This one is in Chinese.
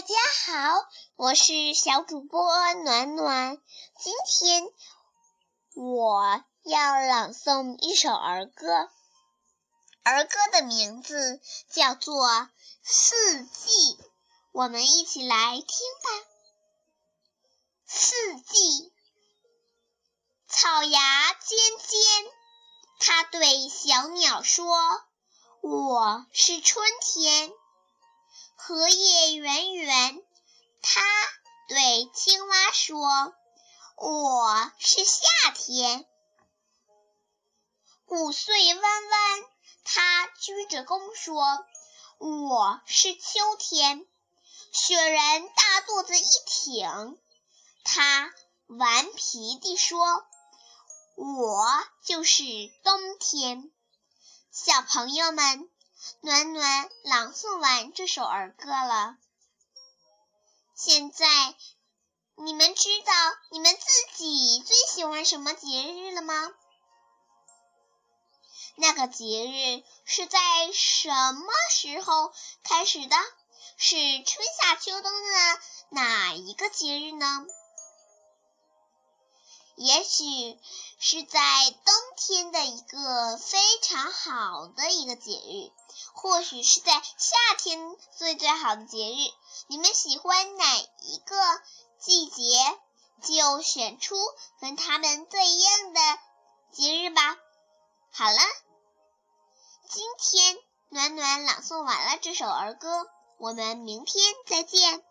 大家好，我是小主播暖暖。今天我要朗诵一首儿歌，儿歌的名字叫做《四季》。我们一起来听吧。四季，草芽尖尖，它对小鸟说：“我是春天。”荷叶圆圆，它对青蛙说：“我是夏天。”谷穗弯弯，它鞠着躬说：“我是秋天。”雪人大肚子一挺，它顽皮地说：“我就是冬天。”小朋友们。暖暖朗诵完这首儿歌了。现在你们知道你们自己最喜欢什么节日了吗？那个节日是在什么时候开始的？是春夏秋冬的哪一个节日呢？也许是在冬天的一个非常好的一个节日，或许是在夏天最最好的节日。你们喜欢哪一个季节，就选出跟他们对应的节日吧。好了，今天暖暖朗诵完了这首儿歌，我们明天再见。